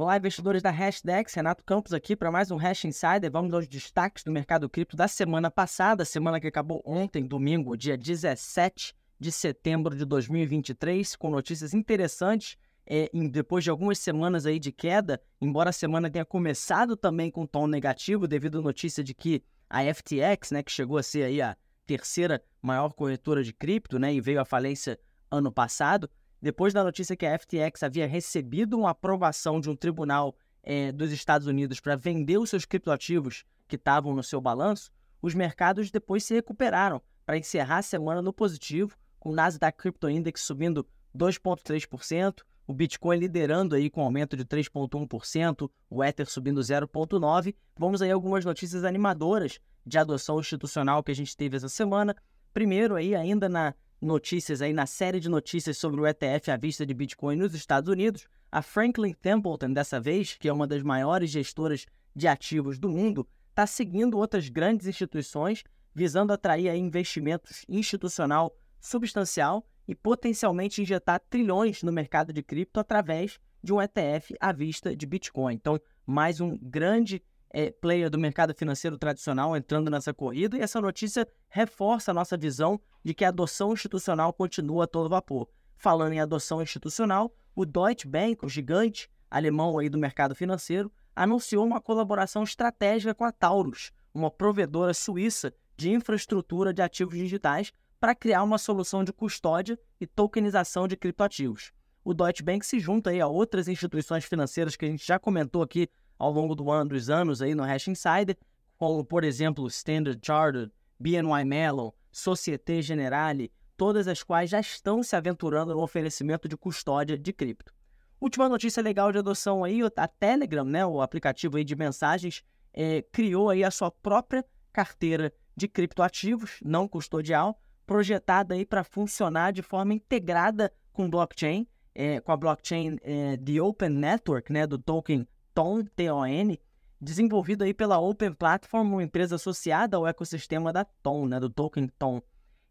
Olá, investidores da Hashdex, Renato Campos aqui para mais um Hash Insider. Vamos aos destaques do mercado cripto da semana passada, semana que acabou ontem, domingo, dia 17 de setembro de 2023, com notícias interessantes. É, depois de algumas semanas aí de queda, embora a semana tenha começado também com tom negativo, devido à notícia de que a FTX, né, que chegou a ser aí a terceira maior corretora de cripto, né, e veio à falência ano passado, depois da notícia que a FTX havia recebido uma aprovação de um tribunal é, dos Estados Unidos para vender os seus criptoativos que estavam no seu balanço, os mercados depois se recuperaram para encerrar a semana no positivo, com o Nasdaq Crypto Index subindo 2,3%, o Bitcoin liderando aí com aumento de 3,1%, o Ether subindo 0,9%. Vamos aí algumas notícias animadoras de adoção institucional que a gente teve essa semana. Primeiro aí, ainda na notícias aí na série de notícias sobre o ETF à vista de Bitcoin nos Estados Unidos, a Franklin Templeton, dessa vez, que é uma das maiores gestoras de ativos do mundo, está seguindo outras grandes instituições visando atrair investimentos institucional substancial e potencialmente injetar trilhões no mercado de cripto através de um ETF à vista de Bitcoin. Então, mais um grande é, player do mercado financeiro tradicional entrando nessa corrida, e essa notícia reforça a nossa visão de que a adoção institucional continua a todo vapor. Falando em adoção institucional, o Deutsche Bank, o gigante alemão aí do mercado financeiro, anunciou uma colaboração estratégica com a Taurus, uma provedora suíça de infraestrutura de ativos digitais, para criar uma solução de custódia e tokenização de criptoativos. O Deutsche Bank se junta aí a outras instituições financeiras que a gente já comentou aqui ao longo do ano, dos anos aí no Hash Insider, como, por exemplo, Standard Chartered, BNY Mellon, Societe Generale, todas as quais já estão se aventurando no oferecimento de custódia de cripto. Última notícia legal de adoção aí, a Telegram, né, o aplicativo aí de mensagens, é, criou aí a sua própria carteira de criptoativos não custodial, projetada aí para funcionar de forma integrada com blockchain, é, com a blockchain é, The Open Network, né, do token TON, T-O-N, desenvolvido aí pela Open Platform, uma empresa associada ao ecossistema da TON, né, do token TON.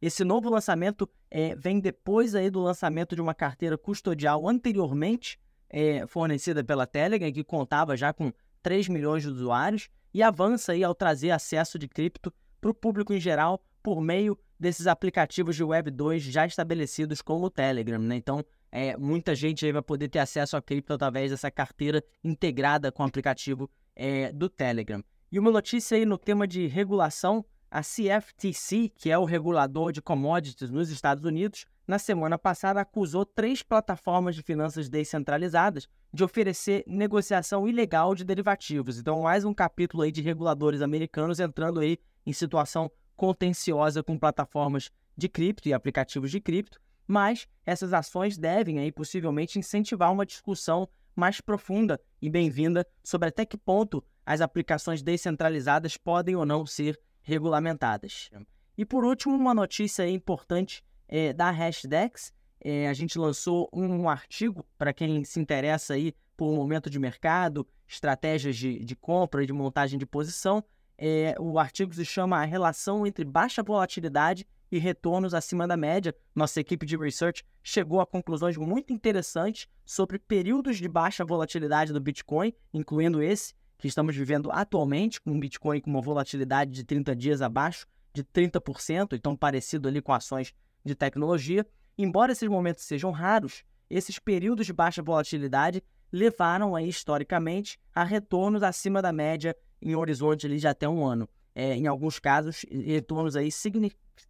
Esse novo lançamento é, vem depois aí do lançamento de uma carteira custodial anteriormente é, fornecida pela Telegram, que contava já com 3 milhões de usuários, e avança aí ao trazer acesso de cripto para o público em geral por meio desses aplicativos de Web 2 já estabelecidos como o Telegram. Né? Então, é, muita gente vai poder ter acesso a cripto através dessa carteira integrada com o aplicativo é, do Telegram. E uma notícia aí no tema de regulação, a CFTC, que é o regulador de commodities nos Estados Unidos, na semana passada acusou três plataformas de finanças descentralizadas de oferecer negociação ilegal de derivativos. Então, mais um capítulo aí de reguladores americanos entrando aí em situação contenciosa com plataformas de cripto e aplicativos de cripto mas essas ações devem aí possivelmente incentivar uma discussão mais profunda e bem-vinda sobre até que ponto as aplicações descentralizadas podem ou não ser regulamentadas. E por último, uma notícia importante é, da Hashdex. É, a gente lançou um artigo para quem se interessa aí por momento de mercado, estratégias de, de compra e de montagem de posição. É, o artigo se chama A Relação entre Baixa Volatilidade e retornos acima da média. Nossa equipe de research chegou a conclusões muito interessantes sobre períodos de baixa volatilidade do Bitcoin, incluindo esse que estamos vivendo atualmente, com um Bitcoin com uma volatilidade de 30 dias abaixo de 30%, então parecido ali com ações de tecnologia. Embora esses momentos sejam raros, esses períodos de baixa volatilidade levaram aí, historicamente a retornos acima da média em horizonte ali de até um ano. É, em alguns casos, retornos aí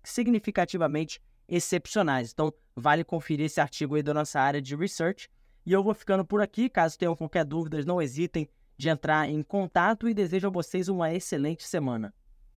significativamente excepcionais. Então, vale conferir esse artigo aí da nossa área de research. E eu vou ficando por aqui. Caso tenham qualquer dúvida, não hesitem de entrar em contato e desejo a vocês uma excelente semana.